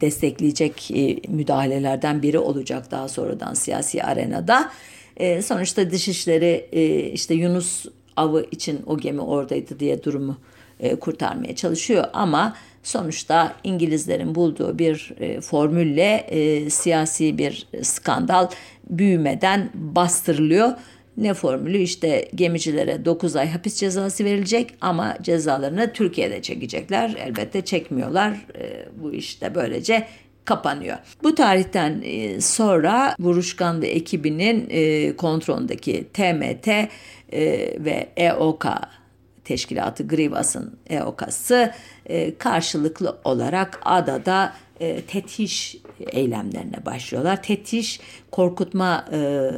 destekleyecek e, müdahalelerden biri olacak daha sonradan siyasi arenada. E, sonuçta Dışişleri e, işte Yunus avı için o gemi oradaydı diye durumu e, kurtarmaya çalışıyor ama sonuçta İngilizlerin bulduğu bir e, formülle e, siyasi bir skandal büyümeden bastırılıyor. Ne formülü işte gemicilere 9 ay hapis cezası verilecek ama cezalarını Türkiye'de çekecekler. Elbette çekmiyorlar. E, bu işte böylece kapanıyor. Bu tarihten e, sonra Vuruşkan ve ekibinin e, kontrolündeki TMT e, ve EOK teşkilatı Grivas'ın EOK'sı karşılıklı olarak adada e, tetiş eylemlerine başlıyorlar. Tetiş korkutma e,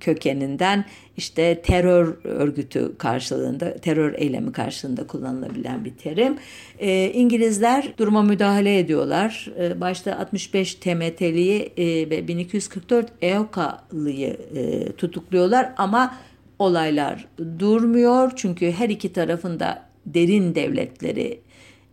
kökeninden işte terör örgütü karşılığında, terör eylemi karşılığında kullanılabilen bir terim. E, İngilizler duruma müdahale ediyorlar. E, başta 65 TMT'liyi e, ve 1244 EOKA'lıyı e, tutukluyorlar ama olaylar durmuyor. Çünkü her iki tarafında derin devletleri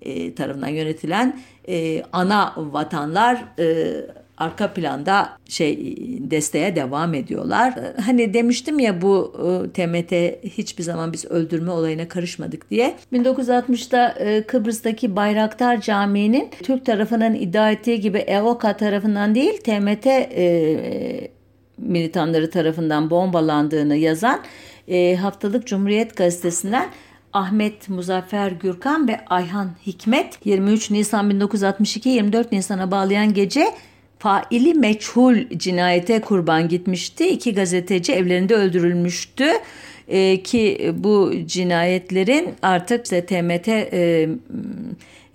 e, tarafından yönetilen e, ana vatanlar e, arka planda şey desteğe devam ediyorlar. E, hani demiştim ya bu e, TMT hiçbir zaman biz öldürme olayına karışmadık diye. 1960'da e, Kıbrıs'taki Bayraktar Camii'nin Türk tarafının iddia ettiği gibi EOKA tarafından değil TMT e, militanları tarafından bombalandığını yazan e, haftalık Cumhuriyet Gazetesi'nden Ahmet Muzaffer Gürkan ve Ayhan Hikmet 23 Nisan 1962 24 Nisan'a bağlayan gece faili meçhul cinayete kurban gitmişti. İki gazeteci evlerinde öldürülmüştü. Ee, ki bu cinayetlerin artık işte TMT e,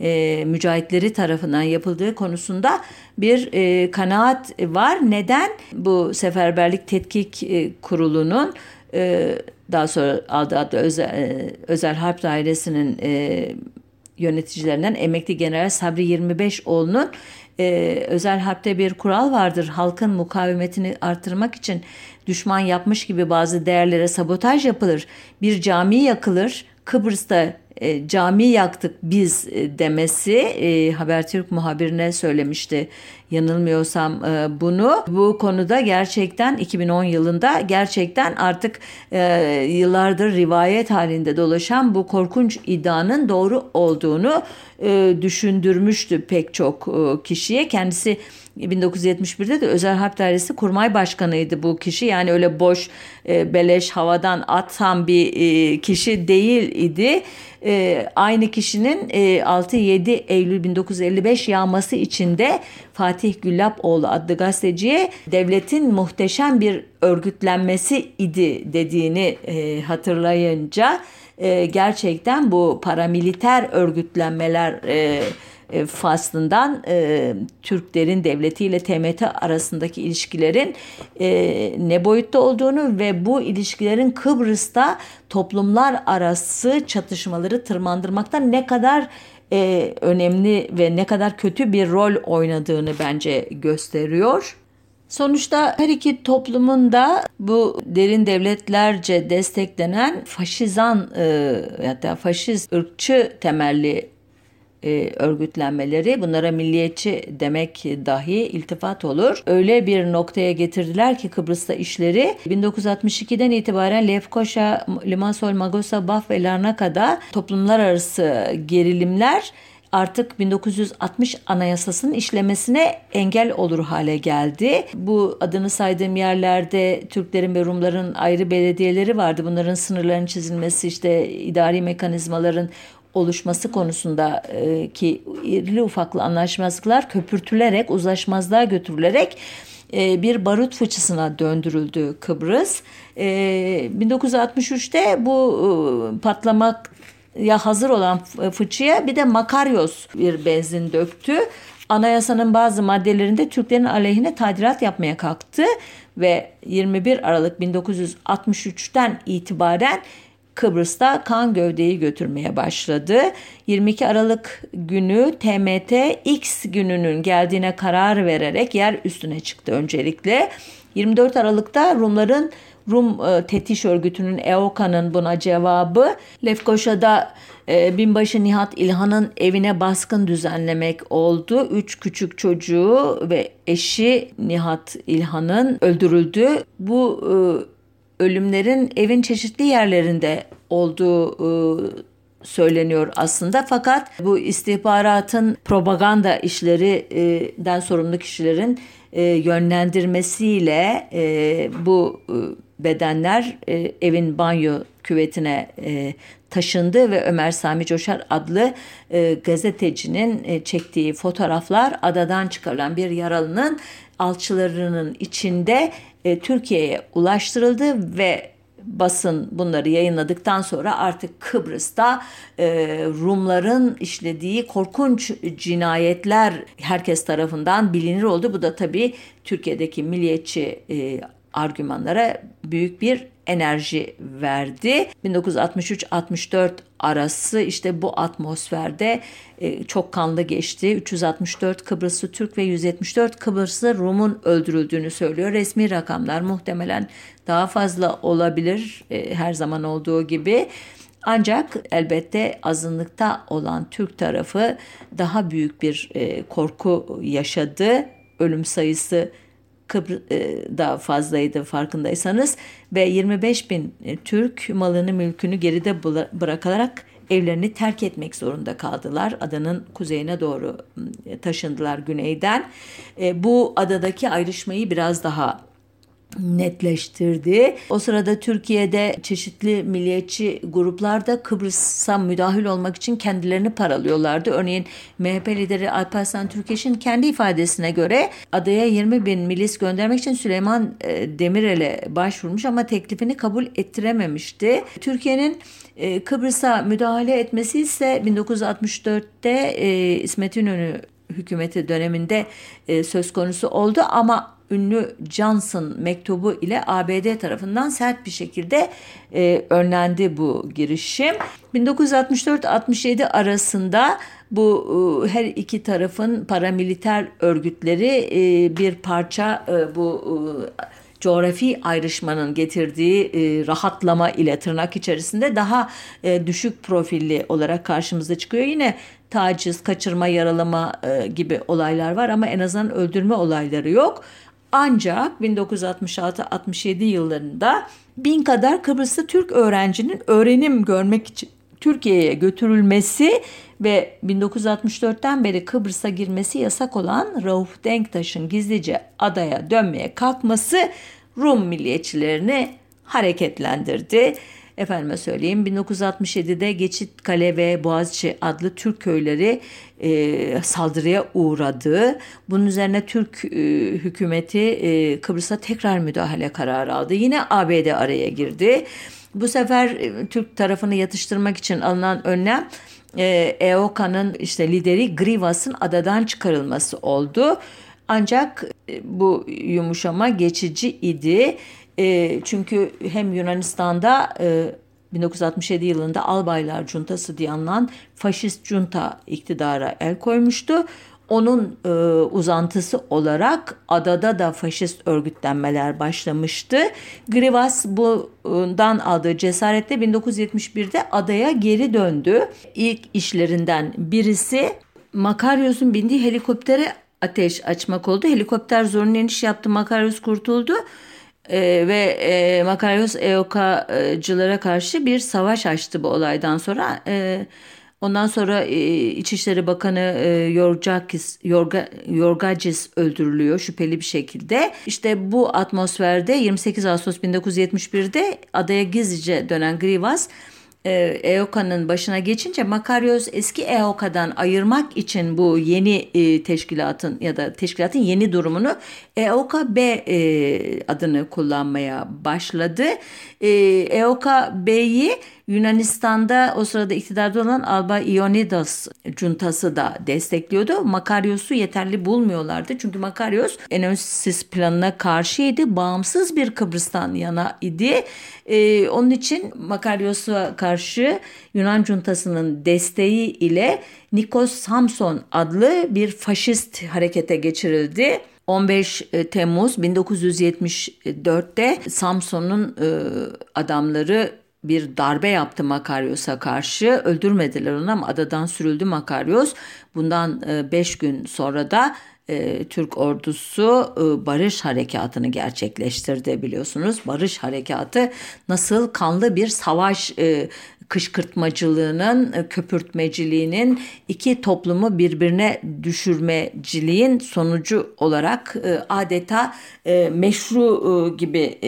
e, mücahitleri tarafından yapıldığı konusunda bir e, kanaat var. Neden? Bu Seferberlik Tetkik e, Kurulu'nun e, daha sonra adı özel, e, özel harp dairesinin e, yöneticilerinden emekli general Sabri 25 oğlunun e, özel harpte bir kural vardır. Halkın mukavemetini artırmak için düşman yapmış gibi bazı değerlere sabotaj yapılır. Bir cami yakılır. Kıbrıs'ta e, cami yaktık biz e, demesi e, Habertürk muhabirine söylemişti yanılmıyorsam e, bunu. Bu konuda gerçekten 2010 yılında gerçekten artık e, yıllardır rivayet halinde dolaşan bu korkunç iddianın doğru olduğunu e, düşündürmüştü pek çok e, kişiye. Kendisi 1971'de de Özel Harp Dairesi Kurmay Başkanıydı bu kişi. Yani öyle boş e, beleş havadan atan bir e, kişi değil idi. E, aynı kişinin e, 6-7 Eylül 1955 yağması içinde Fatih Güllapoğlu adlı gazeteciye devletin muhteşem bir örgütlenmesi idi dediğini hatırlayınca gerçekten bu paramiliter örgütlenmeler e, e, faslından e, Türklerin devletiyle TMT arasındaki ilişkilerin e, ne boyutta olduğunu ve bu ilişkilerin Kıbrıs'ta toplumlar arası çatışmaları tırmandırmakta ne kadar e, önemli ve ne kadar kötü bir rol oynadığını bence gösteriyor. Sonuçta her iki toplumun da bu derin devletlerce desteklenen faşizan e, hatta faşist ırkçı temelli e, örgütlenmeleri bunlara milliyetçi demek dahi iltifat olur. Öyle bir noktaya getirdiler ki Kıbrıs'ta işleri 1962'den itibaren Lefkoşa, Limassol, Magosa, Baf ve Larnaka'da toplumlar arası gerilimler artık 1960 anayasasının işlemesine engel olur hale geldi. Bu adını saydığım yerlerde Türklerin ve Rumların ayrı belediyeleri vardı. Bunların sınırların çizilmesi, işte idari mekanizmaların oluşması konusunda e, irili ufaklı anlaşmazlıklar köpürtülerek, uzlaşmazlığa götürülerek e, bir barut fıçısına döndürüldü Kıbrıs. E, 1963'te bu e, patlamak ya hazır olan fıçıya bir de Makaryos bir benzin döktü. Anayasanın bazı maddelerinde Türklerin aleyhine tadilat yapmaya kalktı ve 21 Aralık 1963'ten itibaren Kıbrıs'ta kan gövdeyi götürmeye başladı. 22 Aralık günü TMT X gününün geldiğine karar vererek yer üstüne çıktı öncelikle. 24 Aralık'ta Rumların Rum e, Tetiş Örgütü'nün EOKA'nın buna cevabı Lefkoşa'da e, binbaşı Nihat İlhan'ın evine baskın düzenlemek oldu. Üç küçük çocuğu ve eşi Nihat İlhan'ın öldürüldü. Bu e, ölümlerin evin çeşitli yerlerinde olduğu e, söyleniyor aslında. Fakat bu istihbaratın propaganda işlerinden sorumlu kişilerin e, yönlendirmesiyle e, bu e, bedenler evin banyo küvetine taşındı ve Ömer Sami Coşar adlı gazetecinin çektiği fotoğraflar adadan çıkarılan bir yaralının alçılarının içinde e, Türkiye'ye ulaştırıldı ve basın bunları yayınladıktan sonra artık Kıbrıs'ta e, Rumların işlediği korkunç cinayetler herkes tarafından bilinir oldu. Bu da tabii Türkiye'deki milliyetçi e, argümanlara büyük bir enerji verdi. 1963-64 arası işte bu atmosferde e, çok kanlı geçti. 364 Kıbrıslı Türk ve 174 Kıbrıslı Rum'un öldürüldüğünü söylüyor. Resmi rakamlar muhtemelen daha fazla olabilir e, her zaman olduğu gibi. Ancak elbette azınlıkta olan Türk tarafı daha büyük bir e, korku yaşadı. Ölüm sayısı Kıbrıs'da e, fazlaydı farkındaysanız ve 25 bin e, Türk malını mülkünü geride bırakarak evlerini terk etmek zorunda kaldılar. Adanın kuzeyine doğru taşındılar güneyden. E, bu adadaki ayrışmayı biraz daha netleştirdi. O sırada Türkiye'de çeşitli milliyetçi gruplar da Kıbrıs'a müdahil olmak için kendilerini paralıyorlardı. Örneğin MHP lideri Alparslan Türkeş'in kendi ifadesine göre adaya 20 bin milis göndermek için Süleyman e, Demirel'e başvurmuş ama teklifini kabul ettirememişti. Türkiye'nin e, Kıbrıs'a müdahale etmesi ise 1964'te e, İsmet İnönü hükümeti döneminde söz konusu oldu ama ünlü Johnson mektubu ile ABD tarafından sert bir şekilde e, önlendi bu girişim. 1964-67 arasında bu e, her iki tarafın paramiliter örgütleri e, bir parça e, bu coğrafi ayrışmanın getirdiği rahatlama ile tırnak içerisinde daha düşük profilli olarak karşımıza çıkıyor. Yine taciz, kaçırma, yaralama gibi olaylar var ama en azından öldürme olayları yok. Ancak 1966-67 yıllarında bin kadar Kıbrıslı Türk öğrencinin öğrenim görmek için Türkiye'ye götürülmesi ve 1964'ten beri Kıbrıs'a girmesi yasak olan Rauf Denktaş'ın gizlice adaya dönmeye kalkması Rum milliyetçilerini hareketlendirdi. Efendime söyleyeyim 1967'de Geçit Kale ve Boğaziçi adlı Türk köyleri e, saldırıya uğradı. Bunun üzerine Türk e, hükümeti e, Kıbrıs'a tekrar müdahale kararı aldı. Yine ABD araya girdi. Bu sefer e, Türk tarafını yatıştırmak için alınan önlem e, EOKA'nın işte lideri Grivas'ın adadan çıkarılması oldu. Ancak e, bu yumuşama geçici idi. E, çünkü hem Yunanistan'da e, 1967 yılında Albaylar Cuntası diye anılan faşist junta iktidara el koymuştu. Onun e, uzantısı olarak adada da faşist örgütlenmeler başlamıştı. Grivas bundan aldığı cesaretle 1971'de adaya geri döndü. İlk işlerinden birisi Makaryos'un bindiği helikoptere ateş açmak oldu. Helikopter zorunlu iniş yaptı. Makaryos kurtuldu. E, ve e, Makaryos EOK'cılara karşı bir savaş açtı bu olaydan sonra. E, ondan sonra e, İçişleri Bakanı e, Yorgakis, Yorga, Yorgacis öldürülüyor şüpheli bir şekilde. İşte bu atmosferde 28 Ağustos 1971'de adaya gizlice dönen Grivas EOKA'nın başına geçince Makaryos eski EOKA'dan ayırmak için bu yeni e, teşkilatın ya da teşkilatın yeni durumunu EOKA B e, adını kullanmaya başladı. E, EOKA B'yi Yunanistan'da o sırada iktidarda olan Alba Ionidas cuntası da destekliyordu. Makaryos'u yeterli bulmuyorlardı. Çünkü Makaryos Enosis planına karşıydı. Bağımsız bir Kıbrıs'tan yana idi. Ee, onun için Makaryos'a karşı Yunan cuntasının desteği ile Nikos Samson adlı bir faşist harekete geçirildi. 15 e, Temmuz 1974'te Samson'un e, adamları bir darbe yaptı Makaryos'a karşı. Öldürmediler onu ama adadan sürüldü Makaryos. Bundan 5 e, gün sonra da e, Türk ordusu e, barış harekatını gerçekleştirdi biliyorsunuz. Barış harekatı nasıl kanlı bir savaş e, kışkırtmacılığının, köpürtmeciliğinin iki toplumu birbirine düşürmeciliğin sonucu olarak adeta meşru gibi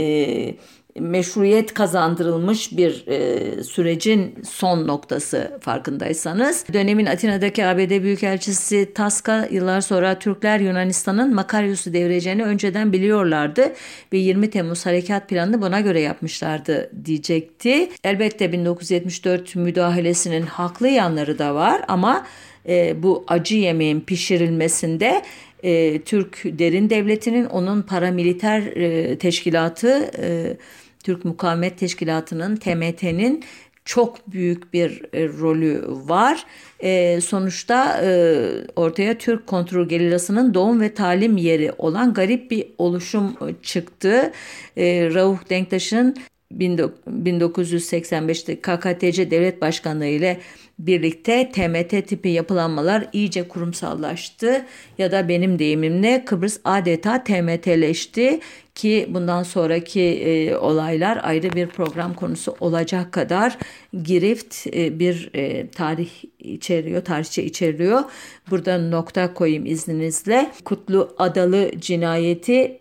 meşruiyet kazandırılmış bir e, sürecin son noktası farkındaysanız. Dönemin Atina'daki ABD Büyükelçisi Taska yıllar sonra Türkler Yunanistan'ın Makaryos'u devireceğini önceden biliyorlardı ve 20 Temmuz harekat planını buna göre yapmışlardı diyecekti. Elbette 1974 müdahalesinin haklı yanları da var ama e, bu acı yemeğin pişirilmesinde e, Türk Derin Devleti'nin onun paramiliter e, teşkilatı e, Türk Mukavemet Teşkilatı'nın, TMT'nin çok büyük bir e, rolü var. E, sonuçta e, ortaya Türk kontrol gerillasının doğum ve talim yeri olan garip bir oluşum çıktı. E, Rauf Denktaş'ın 1985'te KKTC Devlet Başkanlığı ile birlikte TMT tipi yapılanmalar iyice kurumsallaştı ya da benim deyimimle Kıbrıs adeta TMT'leşti ki bundan sonraki e, olaylar ayrı bir program konusu olacak kadar girift e, bir e, tarih içeriyor, tarihçe içeriyor. Burada nokta koyayım izninizle. Kutlu Adalı cinayeti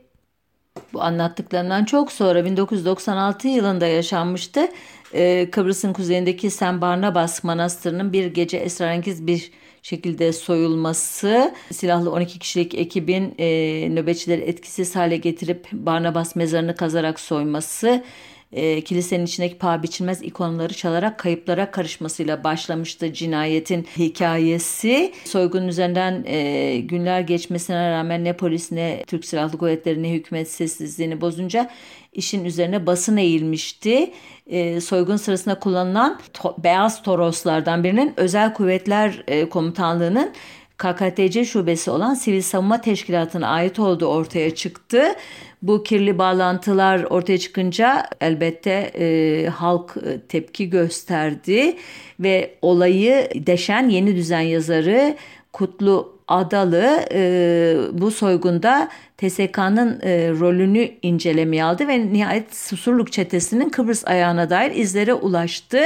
bu anlattıklarından çok sonra 1996 yılında yaşanmıştı. Ee, Kıbrıs'ın kuzeyindeki Sen Barnabas Manastırı'nın bir gece esrarengiz bir şekilde soyulması, silahlı 12 kişilik ekibin e, nöbetçileri etkisiz hale getirip Barnabas mezarını kazarak soyması, e, kilisenin içindeki paha biçilmez ikonları çalarak kayıplara karışmasıyla başlamıştı cinayetin hikayesi. Soygunun üzerinden e, günler geçmesine rağmen ne polis ne Türk Silahlı Kuvvetleri ne hükümet sessizliğini bozunca işin üzerine basın eğilmişti. E, soygun sırasında kullanılan to beyaz toroslardan birinin özel kuvvetler e, komutanlığının KKTC şubesi olan Sivil Savunma Teşkilatı'na ait olduğu ortaya çıktı. Bu kirli bağlantılar ortaya çıkınca elbette e, halk e, tepki gösterdi ve olayı deşen yeni düzen yazarı Kutlu Adalı e, bu soygunda TSK'nın e, rolünü incelemeye aldı ve nihayet Susurluk çetesinin Kıbrıs ayağına dair izlere ulaştı.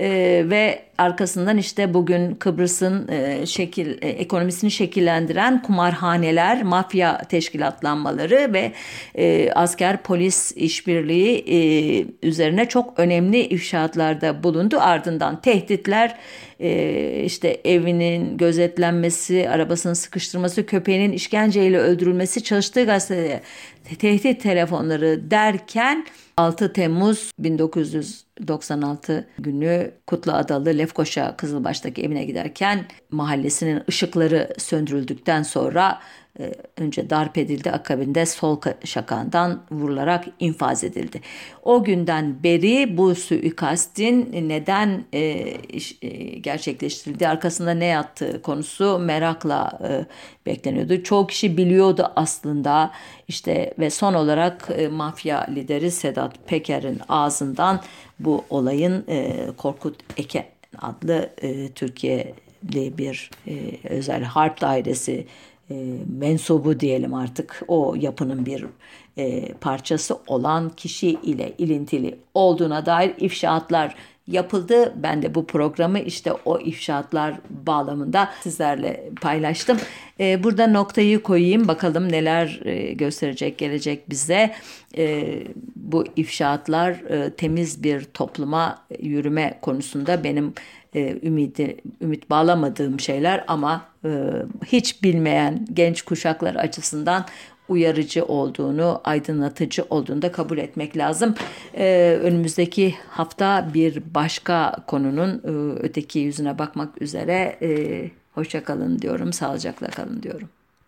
E, ve arkasından işte bugün Kıbrıs'ın e, şekil e, ekonomisini şekillendiren kumarhaneler, mafya teşkilatlanmaları ve e, asker polis işbirliği e, üzerine çok önemli ifşaatlarda bulundu. Ardından tehditler, e, işte evinin gözetlenmesi, arabasının sıkıştırması, köpeğinin işkenceyle öldürülmesi, çalıştığı gazetede tehdit telefonları derken 6 Temmuz 1996 günü Kutlu Adalı Lefkoşa Kızılbaş'taki evine giderken mahallesinin ışıkları söndürüldükten sonra e, önce darp edildi akabinde sol şakandan vurularak infaz edildi. O günden beri bu suikastin neden e, e, gerçekleştirildi arkasında ne yattığı konusu merakla bekleniyordu. Çoğu kişi biliyordu aslında işte ve son olarak e, mafya lideri Sedat Peker'in ağzından bu olayın e, Korkut Eke adlı e, Türkiye'li bir e, özel harp dairesi e, mensubu diyelim artık o yapının bir e, parçası olan kişi ile ilintili olduğuna dair ifşaatlar yapıldı. Ben de bu programı işte o ifşaatlar bağlamında sizlerle paylaştım. E, burada noktayı koyayım bakalım neler e, gösterecek gelecek bize. E, bu ifşaatlar e, temiz bir topluma yürüme konusunda benim e, ümidi, ümit bağlamadığım şeyler ama e, hiç bilmeyen genç kuşaklar açısından uyarıcı olduğunu, aydınlatıcı olduğunu da kabul etmek lazım. Ee, önümüzdeki hafta bir başka konunun e, öteki yüzüne bakmak üzere e, hoşça kalın diyorum, sağlıcakla kalın diyorum.